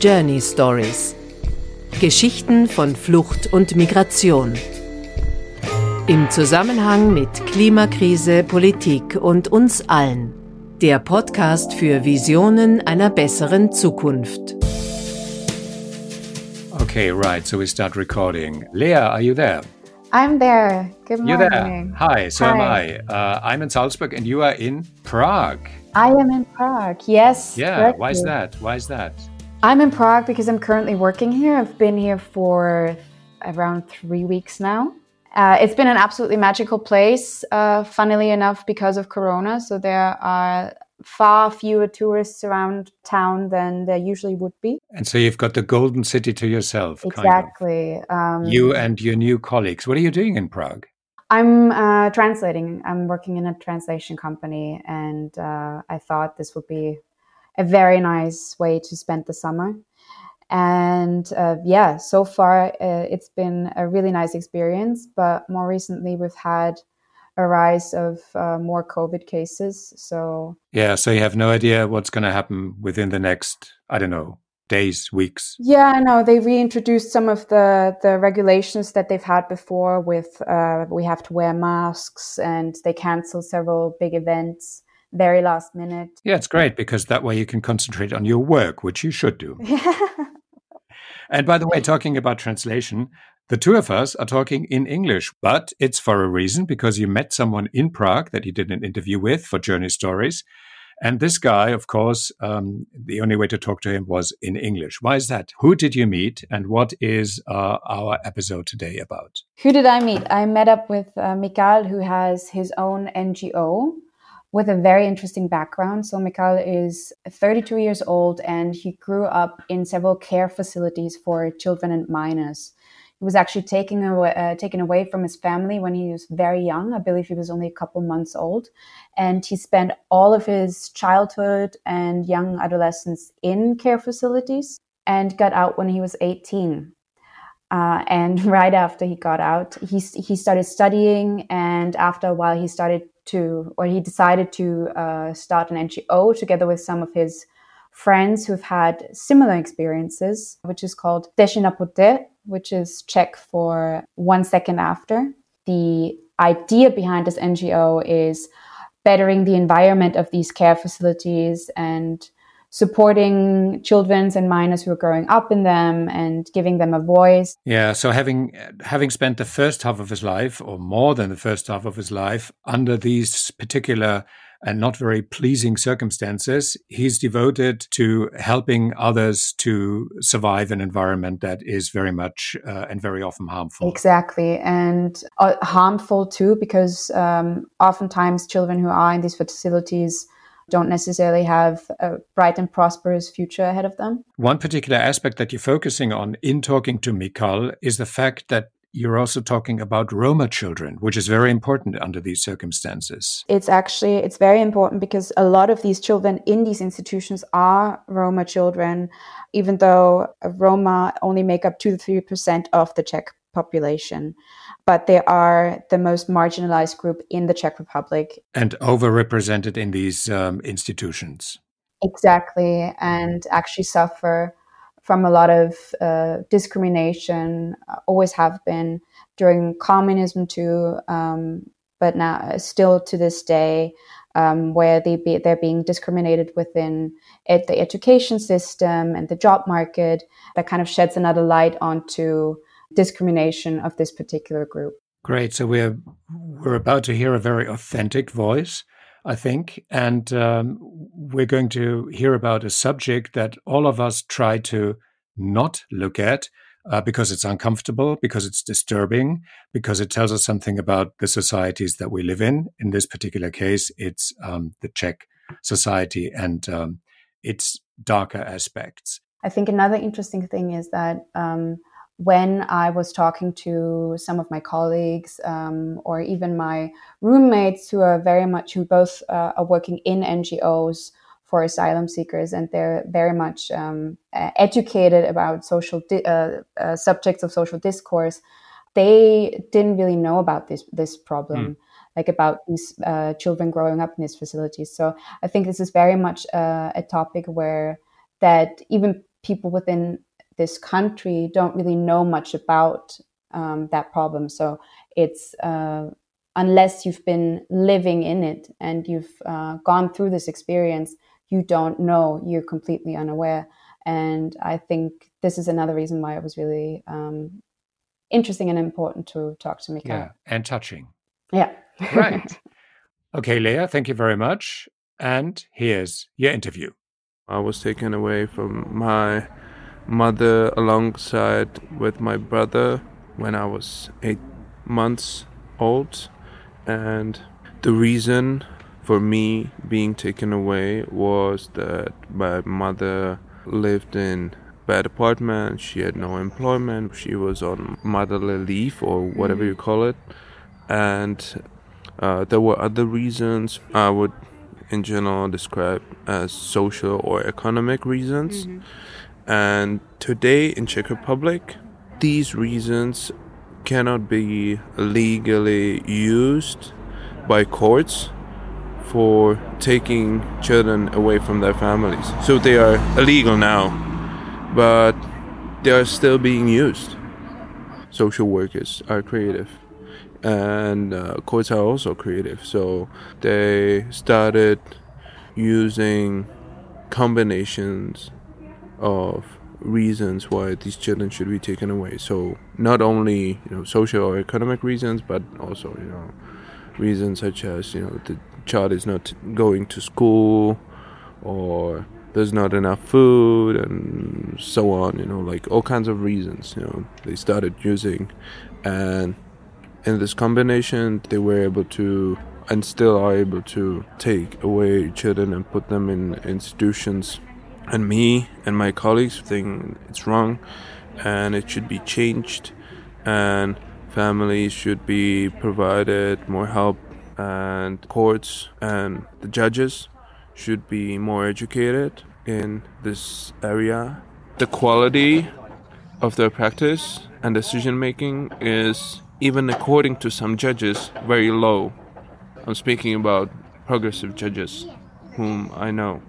Journey Stories. Geschichten von Flucht und Migration. Im Zusammenhang mit Klimakrise, Politik und uns allen. Der Podcast für Visionen einer besseren Zukunft. Okay, right. So we start recording. Lea, are you there? I'm there. Good morning. You're there. Hi, so Hi. am I. Uh, I'm in Salzburg and you are in Prague. I am in Prague, yes. Yeah, correctly. why is that? Why is that? I'm in Prague because I'm currently working here. I've been here for around three weeks now. Uh, it's been an absolutely magical place, uh, funnily enough, because of Corona. So there are far fewer tourists around town than there usually would be. And so you've got the golden city to yourself. Exactly. Kind of. um, you and your new colleagues. What are you doing in Prague? I'm uh, translating. I'm working in a translation company, and uh, I thought this would be a very nice way to spend the summer. And uh, yeah, so far uh, it's been a really nice experience. But more recently, we've had a rise of uh, more COVID cases. So yeah, so you have no idea what's going to happen within the next, I don't know, days, weeks. Yeah, no, they reintroduced some of the the regulations that they've had before. With uh, we have to wear masks, and they cancel several big events very last minute. Yeah, it's great because that way you can concentrate on your work, which you should do. and by the way, talking about translation, the two of us are talking in English, but it's for a reason because you met someone in Prague that you did an interview with for Journey Stories. And this guy, of course, um, the only way to talk to him was in English. Why is that? Who did you meet, and what is uh, our episode today about? Who did I meet? I met up with uh, Mikal, who has his own NGO with a very interesting background. So Mikal is 32 years old, and he grew up in several care facilities for children and minors. He was actually taken away, uh, taken away from his family when he was very young. I believe he was only a couple months old. And he spent all of his childhood and young adolescence in care facilities and got out when he was 18. Uh, and right after he got out, he, he started studying. And after a while, he started to, or he decided to uh, start an NGO together with some of his friends who've had similar experiences, which is called Vteřina poté, which is Czech for one second after. The idea behind this NGO is bettering the environment of these care facilities and supporting children and minors who are growing up in them and giving them a voice. Yeah, so having having spent the first half of his life or more than the first half of his life under these particular and not very pleasing circumstances, he's devoted to helping others to survive an environment that is very much uh, and very often harmful. Exactly. And uh, harmful too, because um, oftentimes children who are in these facilities don't necessarily have a bright and prosperous future ahead of them. One particular aspect that you're focusing on in talking to Mikal is the fact that you're also talking about Roma children, which is very important under these circumstances. It's actually it's very important because a lot of these children in these institutions are Roma children, even though Roma only make up two to three percent of the Czech population. But they are the most marginalized group in the Czech Republic. And overrepresented in these um, institutions. Exactly, and actually suffer from a lot of uh, discrimination, uh, always have been during communism too, um, but now uh, still to this day, um, where they be, they're being discriminated within ed- the education system and the job market. That kind of sheds another light onto discrimination of this particular group. Great. So we're we're about to hear a very authentic voice I think. And um, we're going to hear about a subject that all of us try to not look at uh, because it's uncomfortable, because it's disturbing, because it tells us something about the societies that we live in. In this particular case, it's um, the Czech society and um, its darker aspects. I think another interesting thing is that um, when I was talking to some of my colleagues um, or even my roommates who are very much, who both uh, are working in NGOs for asylum seekers and they're very much um, educated about social di- uh, uh, subjects of social discourse, they didn't really know about this, this problem. Mm. Like about these uh, children growing up in these facilities. So I think this is very much uh, a topic where that even people within this country don't really know much about um, that problem. So it's uh, unless you've been living in it and you've uh, gone through this experience, you don't know. You're completely unaware. And I think this is another reason why it was really um, interesting and important to talk to Mikael. Yeah, and touching. Yeah. right. Okay, Leah, thank you very much. And here's your interview. I was taken away from my mother alongside with my brother when I was eight months old. And the reason for me being taken away was that my mother lived in bad apartment. She had no employment. She was on motherly leave or whatever you call it. And uh, there were other reasons. I would in general describe as social or economic reasons. Mm-hmm. And today in czech republic these reasons cannot be legally used by courts for taking children away from their families. So they are illegal now, but they are still being used. Social workers are creative, and uh, courts are also creative. So they started using combinations of reasons why these children should be taken away. So not only you know social or economic reasons, but also you know reasons such as you know the child is not going to school or there's not enough food and so on. You know, like all kinds of reasons. You know, they started using, and in this combination, they were able to and still are able to take away children and put them in institutions and me and my colleagues think it's wrong and it should be changed. And families should be provided more help and courts and the judges should be more educated in this area. The quality of their practice and decision making is even according to some judges very low. I'm speaking about progressive judges whom i know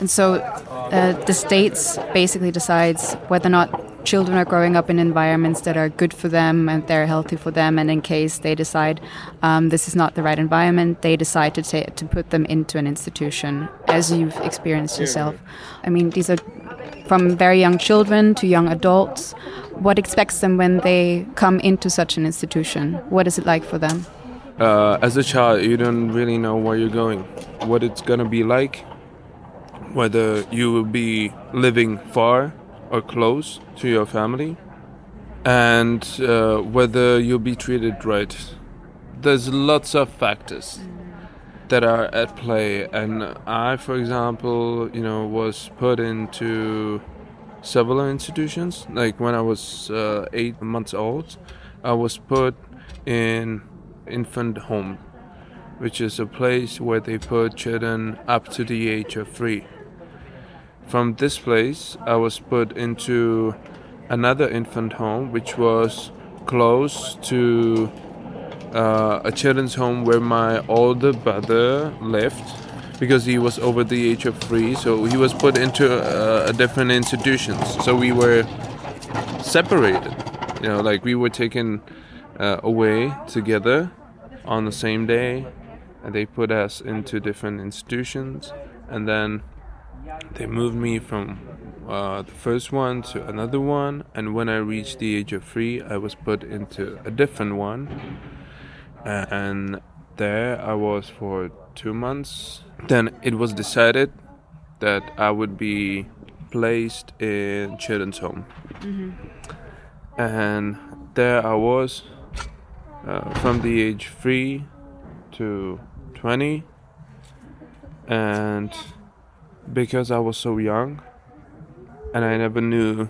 and so uh, the states basically decides whether or not children are growing up in environments that are good for them and they're healthy for them. And in case they decide um, this is not the right environment, they decide to to put them into an institution, as you've experienced yourself. I mean, these are from very young children to young adults. What expects them when they come into such an institution? What is it like for them? Uh, as a child, you don't really know where you're going, what it's gonna be like whether you will be living far or close to your family, and uh, whether you'll be treated right. There's lots of factors that are at play, and I, for example, you know, was put into several institutions. Like when I was uh, eight months old, I was put in infant home, which is a place where they put children up to the age of three. From this place, I was put into another infant home, which was close to uh, a children's home where my older brother lived because he was over the age of three. So he was put into uh, a different institutions. So we were separated. You know, like we were taken uh, away together on the same day, and they put us into different institutions, and then they moved me from uh, the first one to another one, and when I reached the age of three, I was put into a different one, and there I was for two months. Then it was decided that I would be placed in children's home, mm-hmm. and there I was uh, from the age three to twenty, and because I was so young and I never knew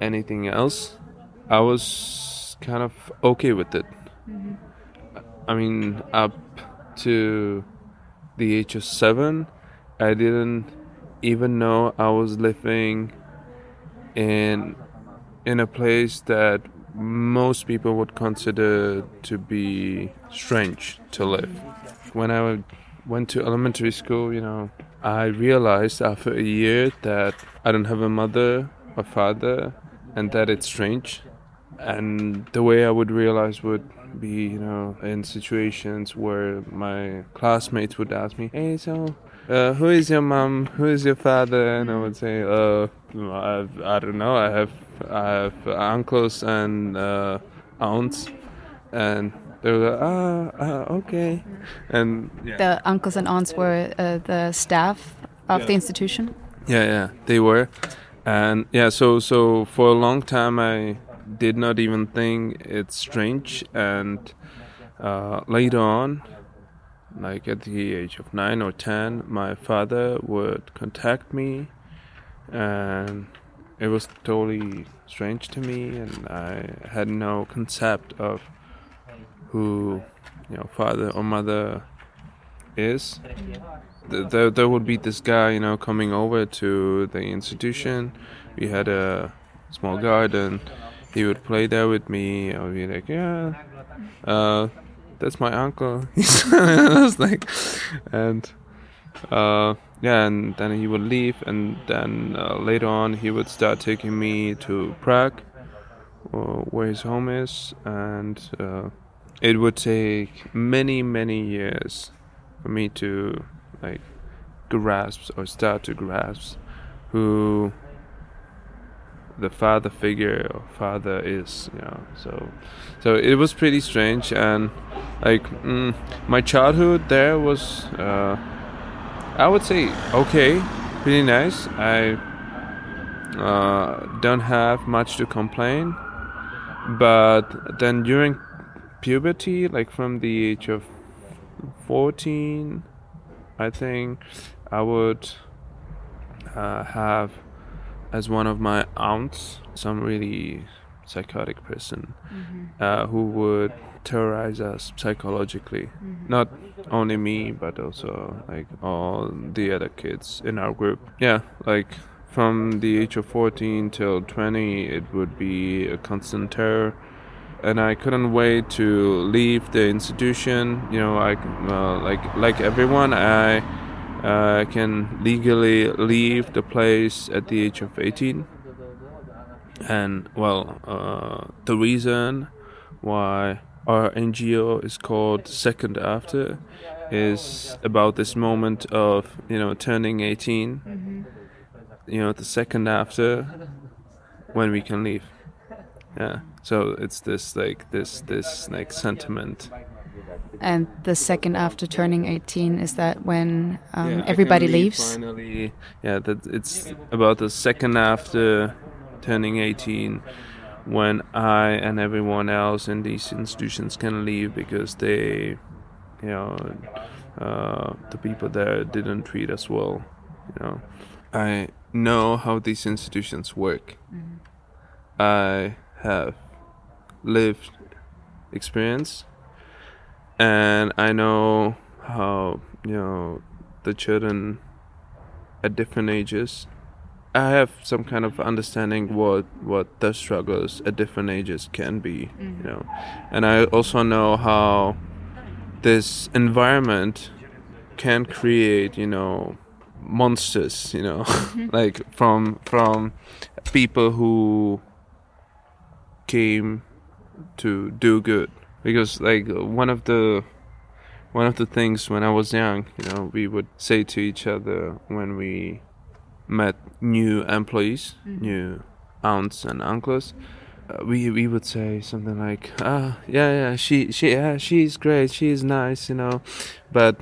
anything else, I was kind of okay with it. Mm-hmm. I mean, up to the age of seven, I didn't even know I was living in in a place that most people would consider to be strange to live. When I went to elementary school, you know, I realized after a year that I don't have a mother my father and that it's strange. And the way I would realize would be, you know, in situations where my classmates would ask me, "Hey, so uh, who is your mom? Who is your father?" And I would say, "Uh, I, I don't know. I have I have uncles and uh, aunts, and they were like, ah, ah, okay. And yeah. the uncles and aunts were uh, the staff of yeah. the institution. Yeah, yeah, they were, and yeah. So, so for a long time, I did not even think it's strange, and uh, later on, like at the age of nine or ten, my father would contact me, and it was totally strange to me, and I had no concept of who, you know, father or mother is. There, there would be this guy, you know, coming over to the institution. We had a small garden. He would play there with me. I would be like, yeah, uh, that's my uncle. I was like, and uh, yeah, and then he would leave, and then uh, later on he would start taking me to Prague, uh, where his home is, and uh, it would take many, many years for me to like grasp or start to grasp who the father figure or father is you know so so it was pretty strange and like mm, my childhood there was uh, I would say okay, pretty nice. I uh, don't have much to complain, but then during puberty, like from the age of 14, I think I would uh, have as one of my aunts some really psychotic person mm-hmm. uh, who would terrorize us psychologically. Mm-hmm. Not only me, but also like all the other kids in our group. Yeah, like from the age of 14 till 20, it would be a constant terror. And I couldn't wait to leave the institution. You know, I uh, like like everyone, I uh, can legally leave the place at the age of 18 and well uh, the reason why our NGO is called Second After is about this moment of you know turning 18 mm-hmm. you know the second after when we can leave yeah so it's this like this this like sentiment and the second after turning 18 is that when um, yeah, everybody leaves finally yeah that it's about the second after turning 18 when I and everyone else in these institutions can leave because they, you know, uh, the people there didn't treat us well. You know, I know how these institutions work. Mm-hmm. I have lived experience, and I know how you know the children at different ages I have some kind of understanding what what the struggles at different ages can be, mm-hmm. you know, and I also know how this environment can create, you know, monsters, you know, mm-hmm. like from from people who came to do good. Because like one of the one of the things when I was young, you know, we would say to each other when we met new employees, mm-hmm. new aunts and uncles, uh, we we would say something like, "Ah, yeah, yeah, she she yeah, she's great, she's nice, you know," but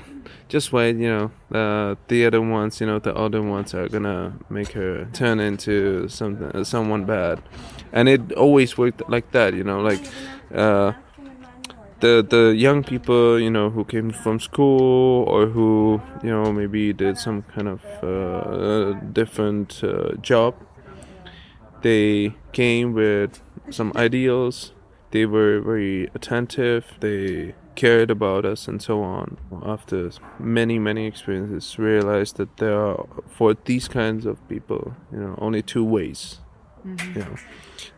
just wait, you know, uh, the other ones, you know, the other ones are gonna make her turn into something, someone bad, and it always worked like that, you know, like. Uh, the the young people you know who came from school or who you know maybe did some kind of uh, different uh, job they came with some ideals they were very attentive they cared about us and so on after many many experiences realized that there are for these kinds of people you know only two ways mm-hmm. you know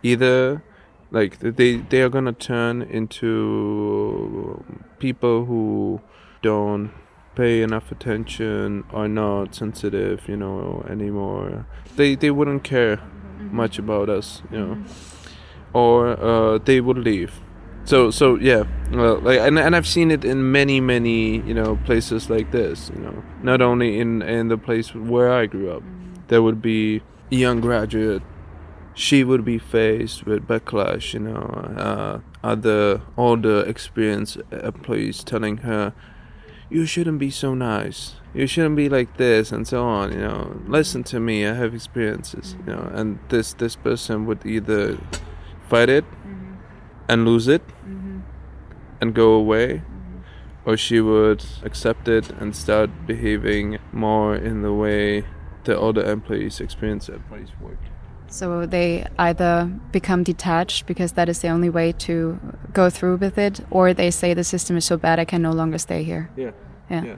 either like they they are gonna turn into people who don't pay enough attention are not sensitive you know anymore they they wouldn't care mm-hmm. much about us, you know, mm-hmm. or uh, they would leave. So so yeah, well, like and and I've seen it in many many you know places like this. You know, not only in in the place where I grew up, mm-hmm. there would be a young graduate. She would be faced with backlash. You know, uh, other older experienced uh, employees telling her, "You shouldn't be so nice. You shouldn't be like this," and so on. You know, listen to me. I have experiences. You know, and this this person would either fight it mm-hmm. and lose it mm-hmm. and go away, mm-hmm. or she would accept it and start behaving more in the way the other employees experience place work. So they either become detached because that is the only way to go through with it, or they say the system is so bad I can no longer stay here. Yeah. Yeah. Yeah.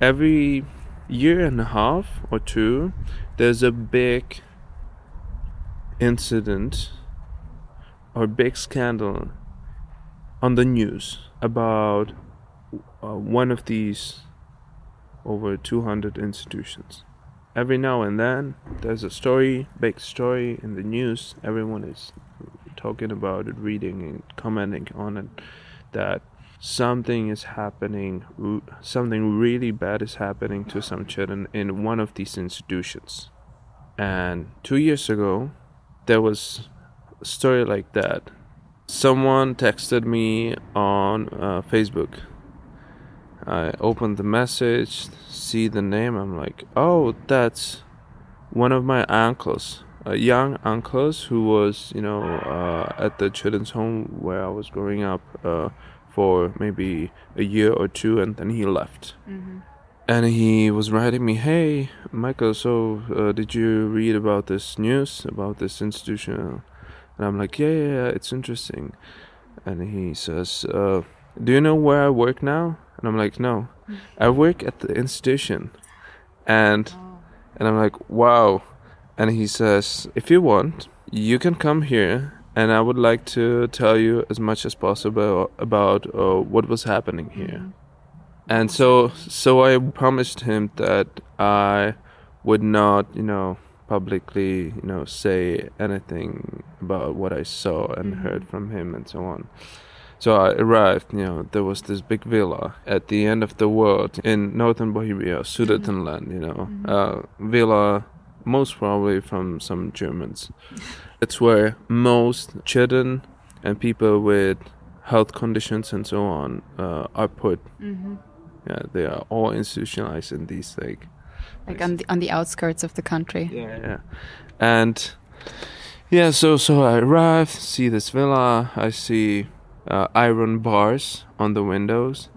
Every year and a half or two, there's a big incident or big scandal on the news about uh, one of these over 200 institutions. Every now and then, there's a story, big story in the news. Everyone is talking about it, reading and commenting on it. That something is happening, something really bad is happening to some children in one of these institutions. And two years ago, there was a story like that. Someone texted me on uh, Facebook. I open the message, see the name. I'm like, oh, that's one of my uncles, a young uncles who was, you know, uh, at the children's home where I was growing up uh, for maybe a year or two, and then he left. And he was writing me, "Hey, Michael, so uh, did you read about this news about this institution?" And I'm like, "Yeah, yeah, yeah it's interesting." And he says, uh, "Do you know where I work now?" And I'm like, "No, I work at the institution." And and I'm like, "Wow." And he says, "If you want, you can come here." And I would like to tell you as much as possible about uh, what was happening here and so so I promised him that I would not, you know, publicly, you know, say anything about what I saw and heard from him and so on. So I arrived, you know, there was this big villa at the end of the world in northern Bohemia, Sudetenland, you know, uh, villa most probably from some Germans. It's where most children and people with health conditions and so on uh, are put. Yeah, they are all institutionalized in these like Like on the on the outskirts of the country. yeah, yeah. And yeah, so so I arrive, see this villa. I see uh, iron bars on the windows,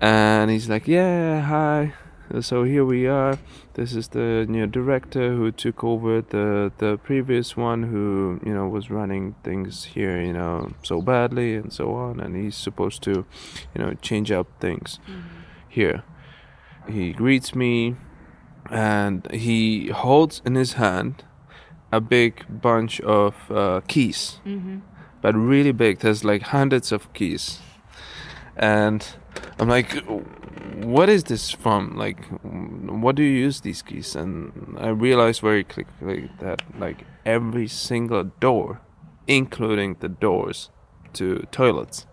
and he's like, "Yeah, hi." So here we are. This is the new director who took over the the previous one who you know was running things here you know so badly and so on, and he's supposed to you know change up things here. He greets me, and he holds in his hand a big bunch of uh, keys, but really big. There's like hundreds of keys, and I'm like, "What is this from? Like, what do you use these keys?" And I realized very quickly that like every single door, including the doors to toilets,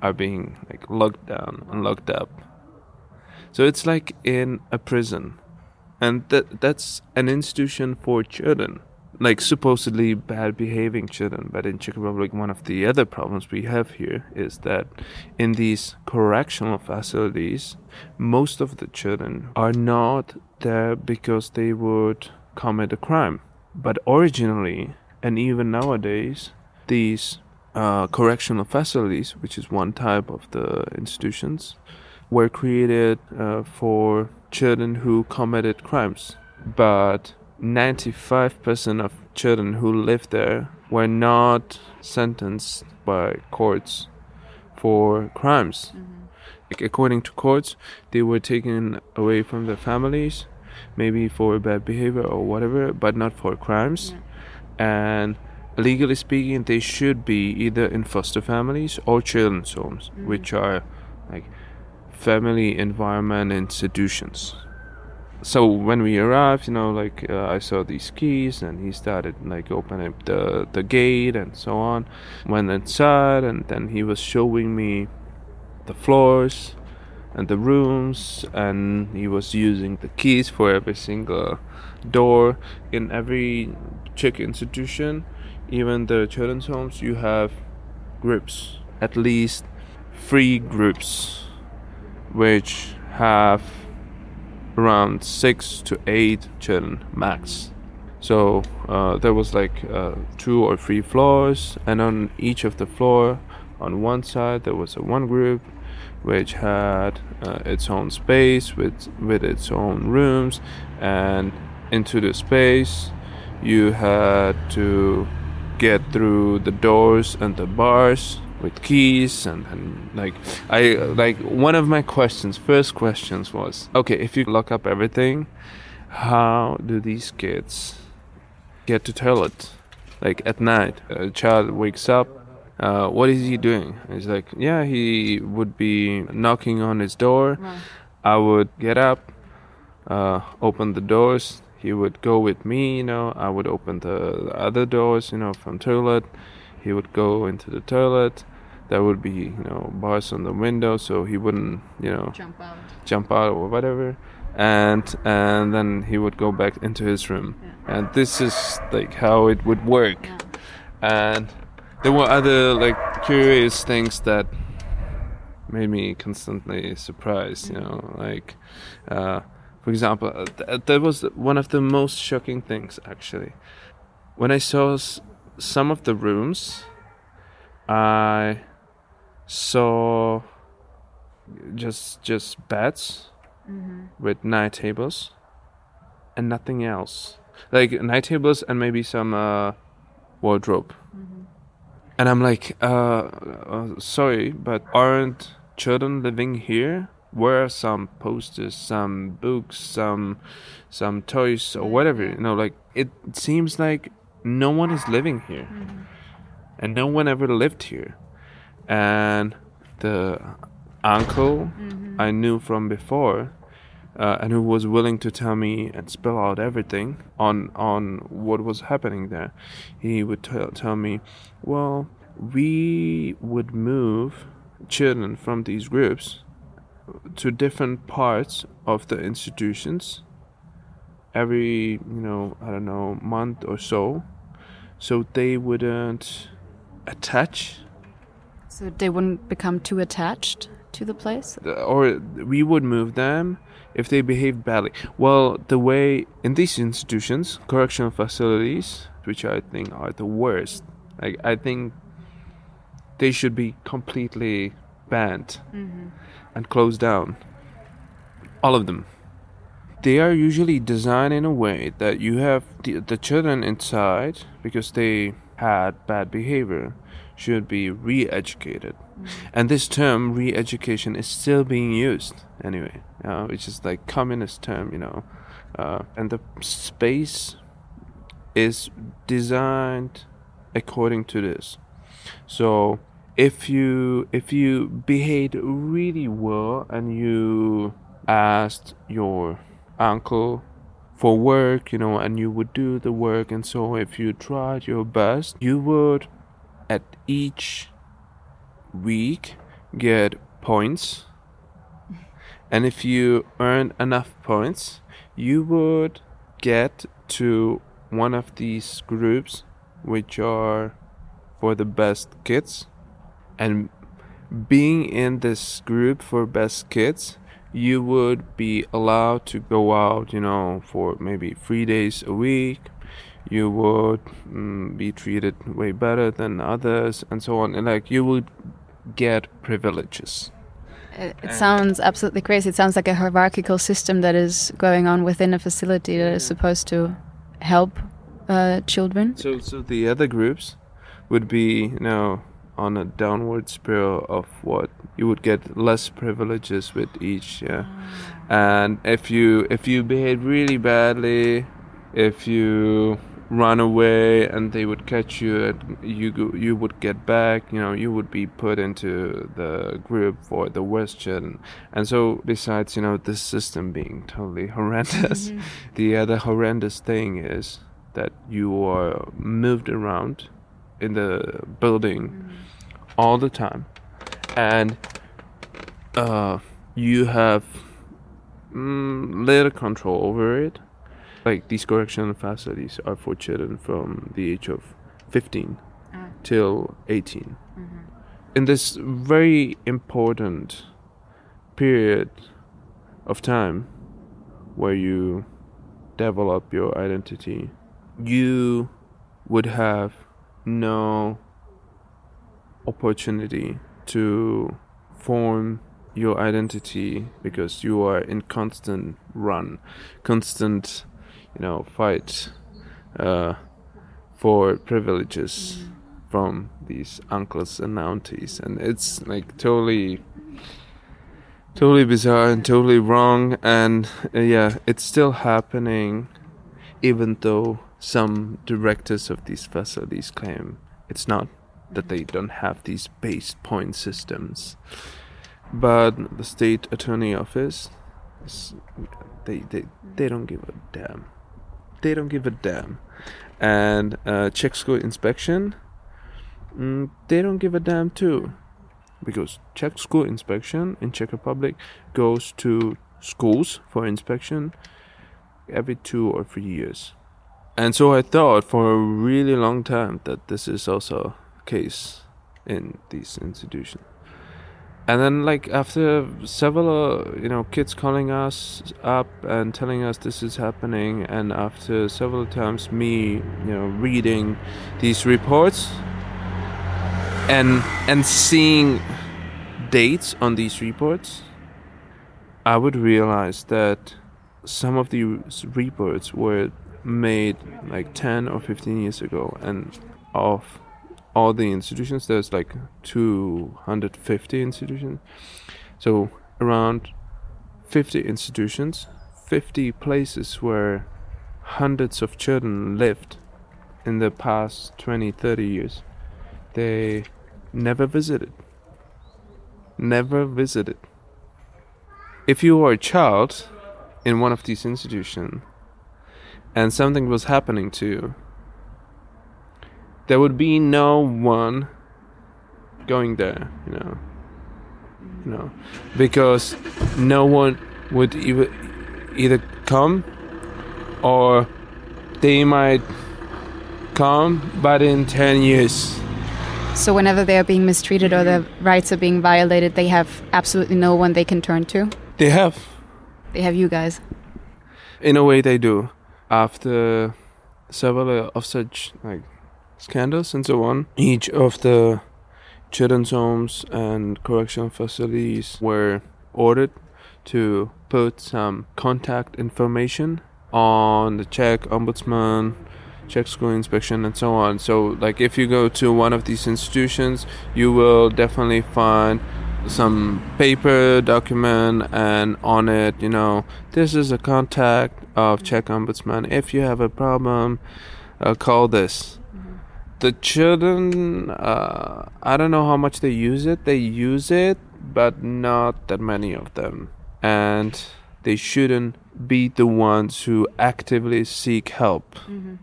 are being like locked down and locked up. So it's like in a prison. And that that's an institution for children. Like supposedly bad behaving children. But in Czech Republic one of the other problems we have here is that in these correctional facilities most of the children are not there because they would commit a crime. But originally and even nowadays these uh, correctional facilities, which is one type of the institutions, were created uh, for children who committed crimes. But 95% of children who lived there were not sentenced by courts for crimes. Mm-hmm. Like, according to courts, they were taken away from their families, maybe for bad behavior or whatever, but not for crimes. And legally speaking, they should be either in foster families or children's homes, mm-hmm. which are like family environment institutions. So when we arrived, you know, like uh, I saw these keys, and he started like opening the the gate and so on. Went inside, and then he was showing me the floors and the rooms, and he was using the keys for every single door in every Czech institution, even the children's homes. You have groups, at least three groups, which have around six to eight children max. So uh, there was like uh, two or three floors, and on each of the floor, on one side there was a one group, which had uh, its own space with with its own rooms, and into the space you had to get through the doors and the bars with keys and, and like I like one of my questions first questions was okay if you lock up everything how do these kids get to toilet? Like at night a child wakes up uh, what is he doing? He's like yeah he would be knocking on his door. I would get up uh, open the doors. He would go with me you know. I would open the other doors you know from toilet. He would go into the toilet there would be you know bars on the window so he wouldn't you know Jump out. jump out or whatever. And and then he would go back into his room. And this is like how it would work. And there were other like curious things that made me constantly surprised you know like uh, for example uh, th- that was one of the most shocking things actually. When i saw s- some of the rooms i saw just just beds with night tables and nothing else. Like night tables and maybe some uh, wardrobe. And i'm like uh, uh sorry but aren't children living here? Where are some posters some books some some toys or whatever you know like it seems like no one is living here. And no one ever lived here and the uncle I knew from before, uh, and who was willing to tell me and spell out everything on on what was happening there. He would tell tell me, well, we would move children from these groups to different parts of the institutions every you know I don't know month or so, so they wouldn't attach So they wouldn't become too attached to the place? or we would move them if they behaved badly. Well, the way in these institutions, correctional facilities, which I think are the worst, like I think they should be completely banned mm-hmm. and closed down. All of them. They are usually designed in a way that you have the, the children inside because they had bad behavior should be re-educated. And this term re-education is still being used anyway. Uh, which is like communist term you know. Uh, and the space is designed according to this. So if you if you behaved really well and you asked your uncle for work you know and you would do the work and so if you tried your best you would at each week get points. And if you earn enough points you would get to one of these groups which are for the best kids. And being in this group for best kids you would be allowed to go out you know for maybe three days a week you would mm, be treated way better than others and so on and like you would get privileges It, it sounds absolutely crazy. It sounds like a hierarchical system that is going on within a facility that is supposed to help uh, children. So, so the other groups would be, you know, on a downward spiral of what you would get less privileges with each, yeah. And if you if you behave really badly, if you run away and they would catch you and you go, you would get back you know you would be put into the group for the western and so besides you know this system being totally horrendous mm-hmm. the other horrendous thing is that you are moved around in the building mm-hmm. all the time and uh, you have mm, little control over it like these correctional facilities are for children from the age of 15 ah. till 18 mm-hmm. in this very important period of time where you develop your identity you would have no opportunity to form your identity because you are in constant run constant you know, fight uh, for privileges from these uncles and aunties, and it's like totally, totally bizarre and totally wrong. And uh, yeah, it's still happening, even though some directors of these facilities claim it's not that they don't have these base point systems. But the state attorney office, they they they don't give a damn they don't give a damn. And uh, Czech school inspection, mm, they don't give a damn too. Because Czech school inspection in Czech Republic goes to schools for inspection every two or three years. And so I thought for a really long time that this is also a case in these institutions and then like after several uh, you know kids calling us up and telling us this is happening and after several times me you know reading these reports and and seeing dates on these reports i would realize that some of these reports were made like 10 or 15 years ago and of all the institutions. There's like 250 institutions. So around 50 institutions, 50 places where hundreds of children lived in the past 20, 30 years. They never visited. Never visited. If you were a child in one of these institutions and something was happening to you, there would be no one going there, you know. You know, because no one would either either come or they might come, but in 10 years. So, whenever they are being mistreated or their rights are being violated, they have absolutely no one they can turn to? They have. They have you guys. In a way, they do. After several of such like scandals and so on. Each of the children's homes and correctional facilities were ordered to put some contact information on the Czech ombudsman, Czech school inspection, and so on. So, like, if you go to one of these institutions, you will definitely find some paper document and on it you know this is a contact of czech ombudsman if you have a problem uh, call this the children uh, i don't know how much they use it. They use it but not that many of them. And they shouldn't be the ones who actively seek help. Mm-hmm.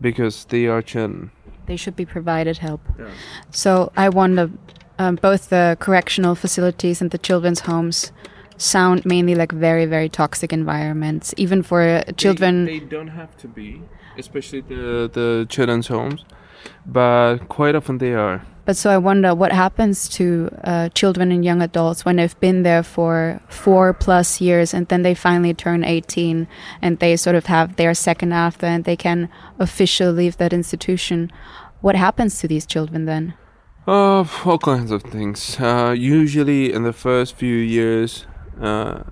because they are children. They should be provided help. Yeah. so i wonder um, both the correctional facilities and the children's homes sound mainly like very very toxic environments even for children they, they don't have to be especially the the children's homes, but quite often they are. But so I wonder what happens to uh, children and young adults when they've been there for four plus years and then they finally turn 18 and they sort of have their second after and they can officially leave that institution. What happens to these children then? Uh, all kinds of things. Uh, usually in the first few years, uh,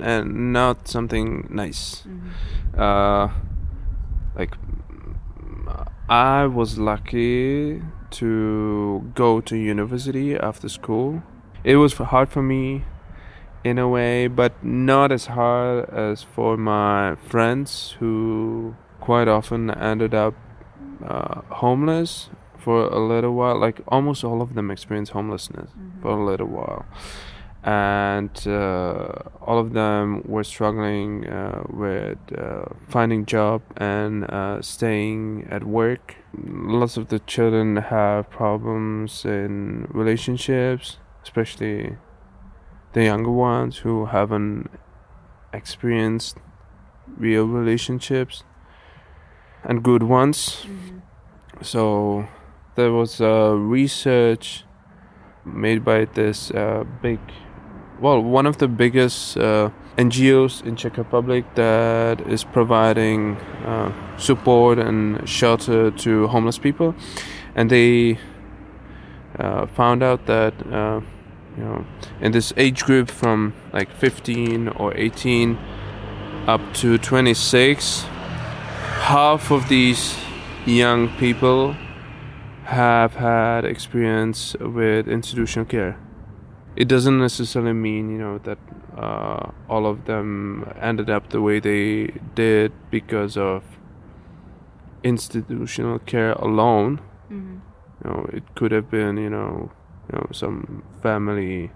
and not something nice. Mm -hmm. Like I was lucky to go to university after school. It was hard for me in a way, but not as hard as for my friends who quite often ended up uh, homeless for a little while. Like almost all of them experienced homelessness mm-hmm. for a little while, and uh, all of them were struggling uh, with uh, finding job and uh, staying at work. Lots of the children have problems in relationships, especially the younger ones who haven't experienced real relationships and good ones. Mm-hmm. So there was a research made by this uh, big, well, one of the biggest uh, NGOs in Czech Republic that is providing uh, support and shelter to homeless people, and they uh, found out that uh, you know in this age group from like 15 or 18 up to 26 half of these young people have had experience with institutional care. It doesn't necessarily mean, you know, that uh, all of them ended up the way they did because of institutional care alone. Mm-hmm. You know, it could have been, you know, you know, some family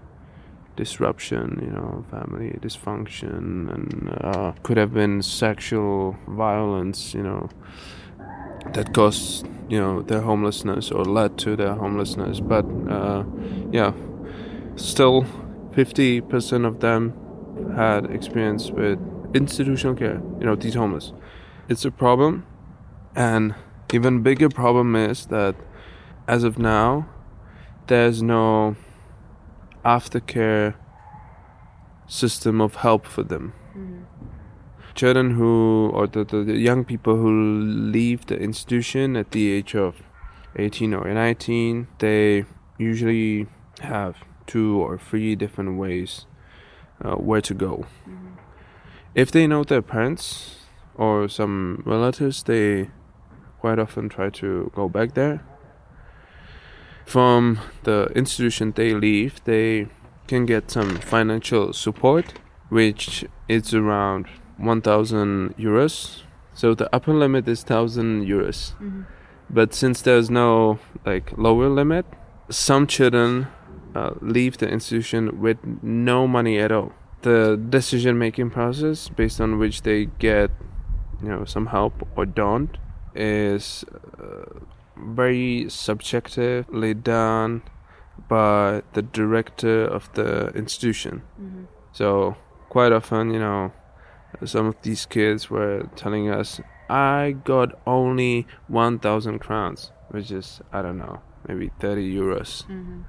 disruption, you know, family dysfunction, and uh, could have been sexual violence, you know, that caused you know their homelessness or led to their homelessness but uh, yeah still 50% of them had experience with institutional care you know these homeless. It's a problem and even bigger problem is that as of now there's no aftercare system of help for them. Mm-hmm. Children who or the, the, the, young people who leave the institution at the age of 18 or 19 they usually have two or three different ways uh, where to go mm-hmm. if they know their parents or some relatives they quite often try to go back there from the institution they leave they can get some financial support which is around 1000 euros. So the upper limit is 1000 euros. Mm-hmm. But since there's no like lower limit, some children uh, leave the institution with no money at all. The decision making process based on which they get you know some help or don't is uh, very subjectively done by the director of the institution. Mm-hmm. So quite often, you know, some of these kids were telling us, I got only 1,000 crowns, which is, I don't know, maybe 30 euros. Mm-hmm.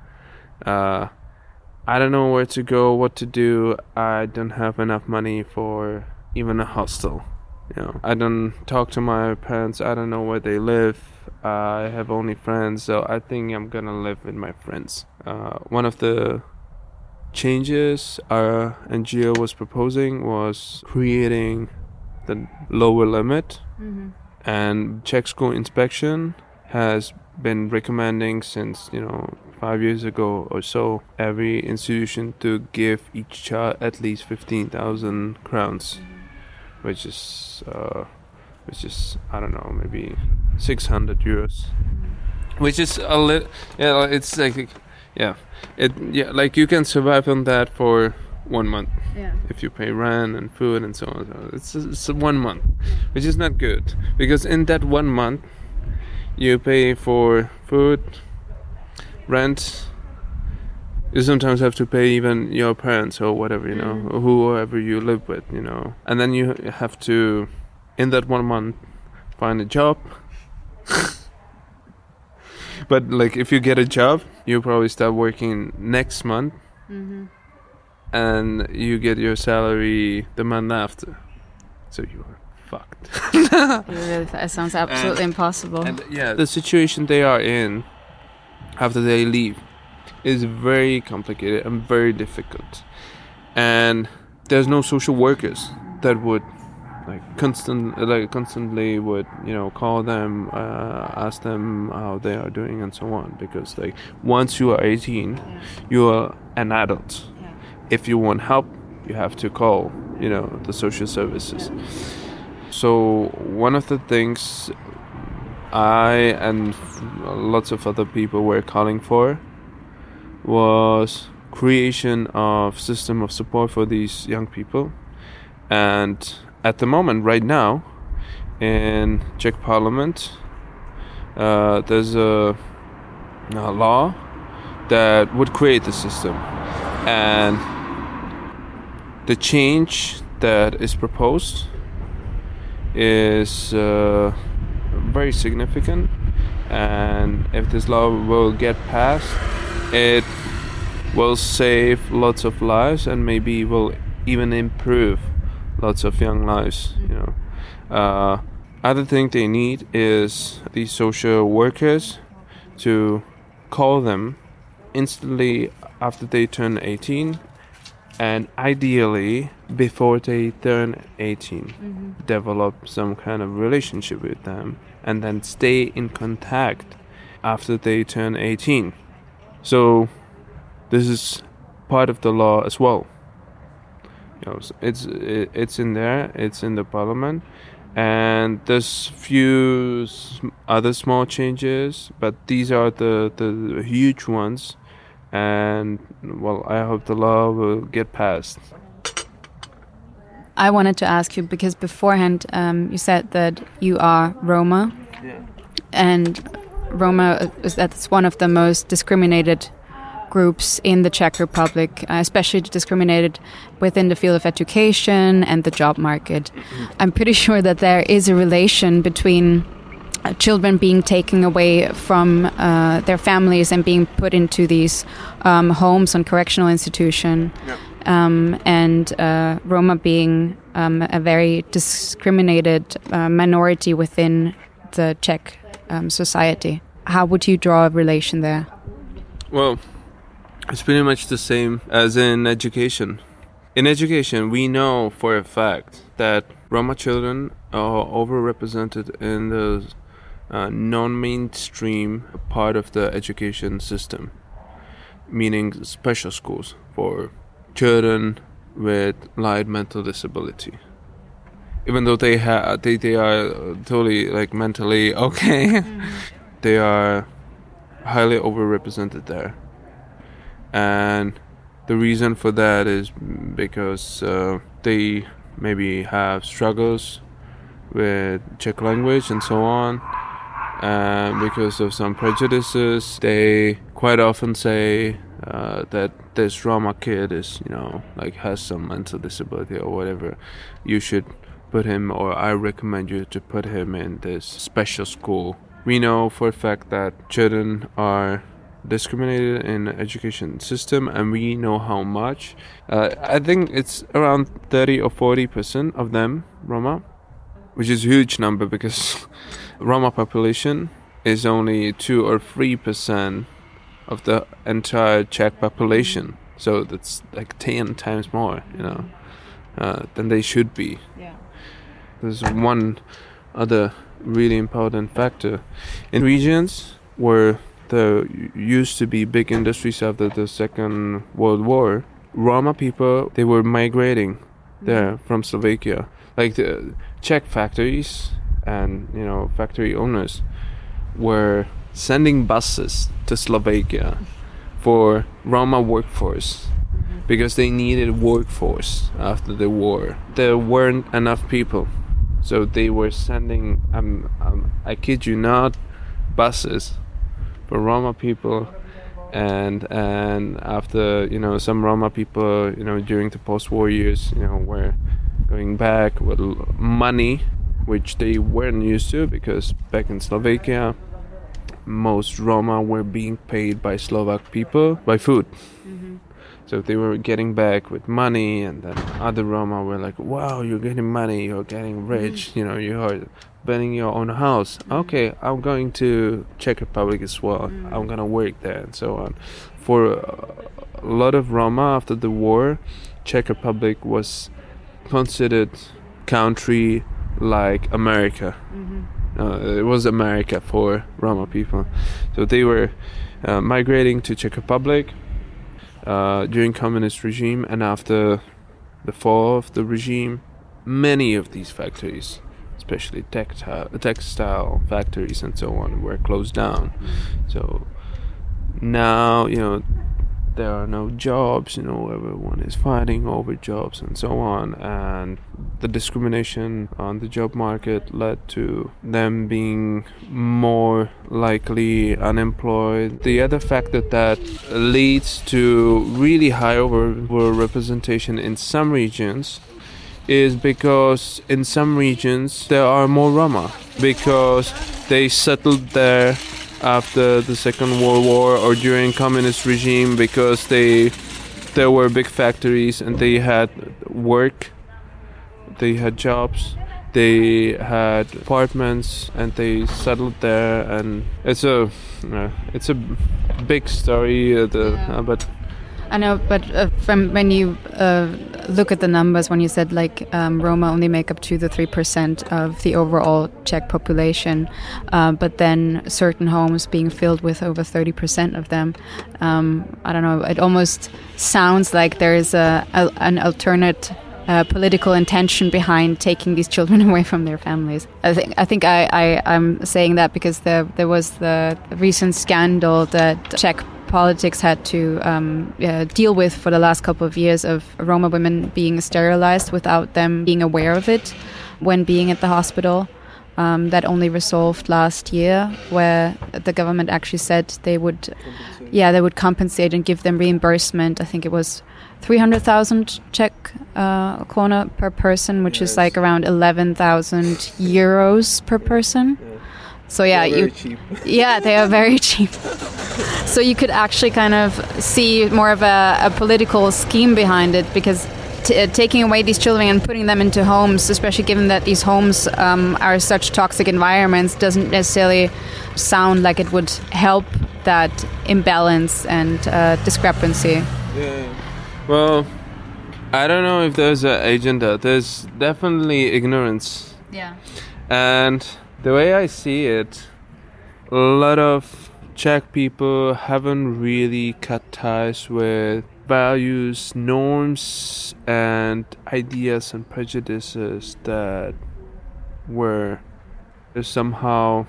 Uh, I don't know where to go, what to do. I don't have enough money for even a hostel. You know, I don't talk to my parents. I don't know where they live. I have only friends, so I think I'm gonna live with my friends. Uh, one of the changes our NGO was proposing was creating the lower limit, mm-hmm. and Czech school inspection has been recommending since you know five years ago or so every institution to give each child at least fifteen thousand crowns, which is uh, which is I don't know maybe six hundred euros, which is a little yeah it's like yeah it yeah like you can survive on that for one month yeah. if you pay rent and food and so on so it's, it's one month which is not good because in that one month you pay for food rent you sometimes have to pay even your parents or whatever you know mm. or whoever you live with you know and then you have to in that one month find a job but like if you get a job, you probably start working next month, mm-hmm. and you get your salary the month after. So you are fucked. that sounds absolutely and, impossible. And yeah, the situation they are in after they leave is very complicated and very difficult, and there's no social workers that would like constant like constantly would you know call them uh, ask them how they are doing and so on because like once you are 18 yeah. you are an adult yeah. if you want help you have to call you know the social services yeah. So one of the things I and lots of other people were calling for was creation of system of support for these young people. And at the moment right now in czech parliament uh, there's a, a law that would create the system. And the change that is proposed is uh, very significant. And if this law will get passed it will save lots of lives and maybe will even improve lots of young lives you know. Uh, other thing they need is the social workers to call them instantly after they turn 18 and ideally before they turn 18 mm-hmm. develop some kind of relationship with them and then stay in contact after they turn 18 so this is part of the law as well. You know, it's it's in there it's in the parliament. And there's few other small changes but these are the the huge ones and well i hope the law will get passed i wanted to ask you because beforehand um, you said that you are roma yeah. and roma is that's one of the most discriminated groups in the Czech Republic, uh, especially discriminated within the field of education and the job market. I'm pretty sure that there is a relation between children being taken away from uh, their families and being put into these um, homes on correctional institution, yeah. um, and uh, Roma being um, a very discriminated uh, minority within the Czech um, society. How would you draw a relation there? Well, it's pretty much the same as in education. In education, we know for a fact that Roma children are overrepresented in the uh, non mainstream part of the education system, meaning special schools for children with light mental disability. Even though they have they, they are totally like mentally okay, mm. they are highly overrepresented there and the reason for that is because uh, they maybe have struggles with Czech language and so on. And because of some prejudices, they quite often say uh, that this Roma kid is, you know, like has some mental disability or whatever. You should put him, or I recommend you to put him in this special school. We know for a fact that children are discriminated in education system and we know how much uh, i think it's around 30 or 40 percent of them roma which is a huge number because roma population is only 2 or 3 percent of the entire czech population so that's like 10 times more you know uh, than they should be yeah. there's one other really important factor in regions where there used to be big industries after the Second World War. Roma people they were migrating there mm-hmm. from Slovakia, like the Czech factories and you know factory owners were sending buses to Slovakia for Roma workforce mm-hmm. because they needed workforce after the war. There weren't enough people, so they were sending. Um, um, I kid you not, buses for Roma people, and and after you know some Roma people you know during the post-war years you know were going back with money, which they weren't used to because back in Slovakia most Roma were being paid by Slovak people by food. Mm-hmm. So they were getting back with money, and then other Roma were like, "Wow, you're getting money, you're getting rich, mm-hmm. you know, you are building your own house. Mm-hmm. Okay, I'm going to Czech Republic as well. Mm-hmm. I'm gonna work there and so on. For a lot of Roma after the war, Czech Republic was considered country like America. Mm-hmm. Uh, it was America for Roma people, so they were uh, migrating to Czech Republic uh, during communist regime and after the fall of the regime. Many of these factories especially textile, textile factories and so on, were closed down. So now, you know, there are no jobs, you know, everyone is fighting over jobs and so on. And the discrimination on the job market led to them being more likely unemployed. The other factor that leads to really high overrepresentation in some regions is because in some regions there are more Roma because they settled there after the Second World War or during communist regime because they there were big factories and they had work, they had jobs, they had apartments and they settled there and it's a it's a big story uh, the, uh, but I know, but uh, from when you uh, look at the numbers, when you said like um, Roma only make up two to three percent of the overall Czech population, uh, but then certain homes being filled with over thirty percent of them, um, I don't know. It almost sounds like there is a, a an alternate uh, political intention behind taking these children away from their families. I think I think I, I am saying that because there there was the recent scandal that Czech politics had to um, uh, deal with for the last couple of years of Roma women being sterilized without them being aware of it when being at the hospital. Um, that only resolved last year, where the government actually said they would, yeah, they would compensate and give them reimbursement. I think it was 300,000 Czech uh, krona per person, which yes. is like around 11,000 euros per person. Yeah. So yeah, you yeah, they are very cheap. so you could actually kind of see more of a, a political scheme behind it because uh, taking away these children and putting them into homes, especially given that these homes um, are such toxic environments, doesn't necessarily sound like it would help that imbalance and uh, discrepancy. Yeah. Well, I don't know if there's an agenda. There's definitely ignorance. Yeah. And the way I see it, a lot of Czech people haven't really cut ties with values, norms, and ideas and prejudices that were somehow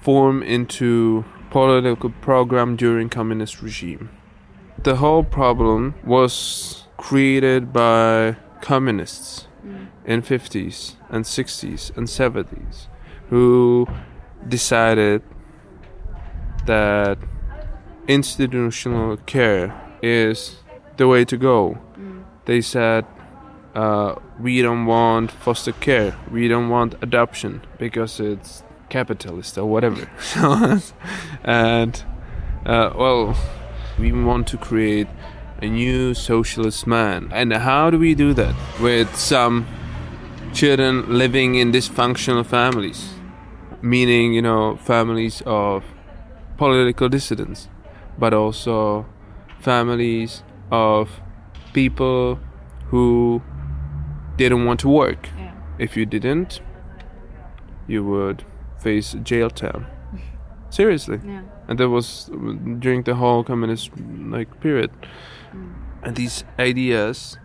formed into political program during communist regime. The whole problem was created by communists mm. in 50s and 60s and 70s who decided that institutional care is the way to go. Mm. They said, uh, we don't want foster care, we don't want adoption because it's capitalist or whatever. and, uh, well, we want to create a new socialist man. And how do we do that? With some children living in dysfunctional families meaning you know families of political dissidents but also families of people who didn't want to work yeah. if you didn't you would face jail term seriously yeah. and that was during the whole communist like period mm. and these ideas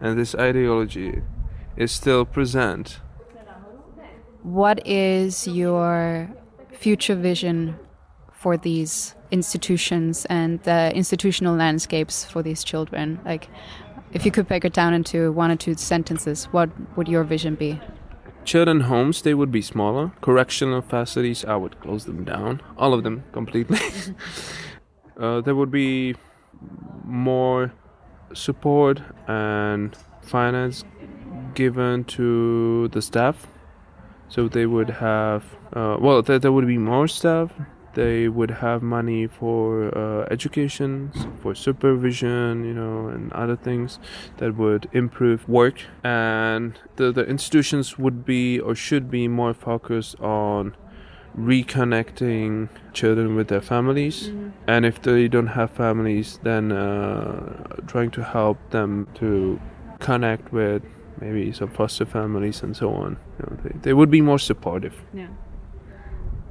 and this ideology is still present what is your future vision for these institutions and the institutional landscapes for these children? Like, if you could break it down into one or two sentences, what would your vision be? Children homes, they would be smaller. Correctional facilities, I would close them down, all of them completely. uh, there would be more support and finance given to the staff so they would have, uh, well, th- there would be more staff. They would have money for uh, education, for supervision, you know, and other things that would improve work. And the, the institutions would be or should be more focused on reconnecting children with their families mm-hmm. and if they don't have families then uh, trying to help them to connect with maybe some foster families and so on. You know, they, they would be more supportive. Yeah.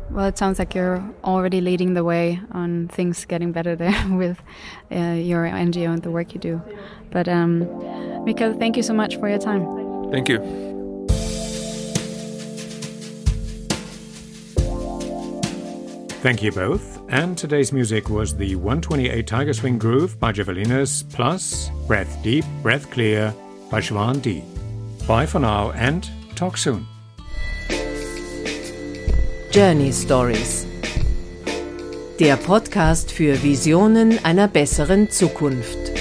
Well, it sounds like you're already leading the way on things getting better there with uh, your NGO and the work you do. But um, Mikael, thank you so much for your time. Thank you. Thank you both. And today's music was the 128 Tiger Swing Groove by Javelinas, plus Breath Deep, Breath Clear by Siobhan Dee. Bye for now and talk soon. Journey Stories. Der Podcast für Visionen einer besseren Zukunft.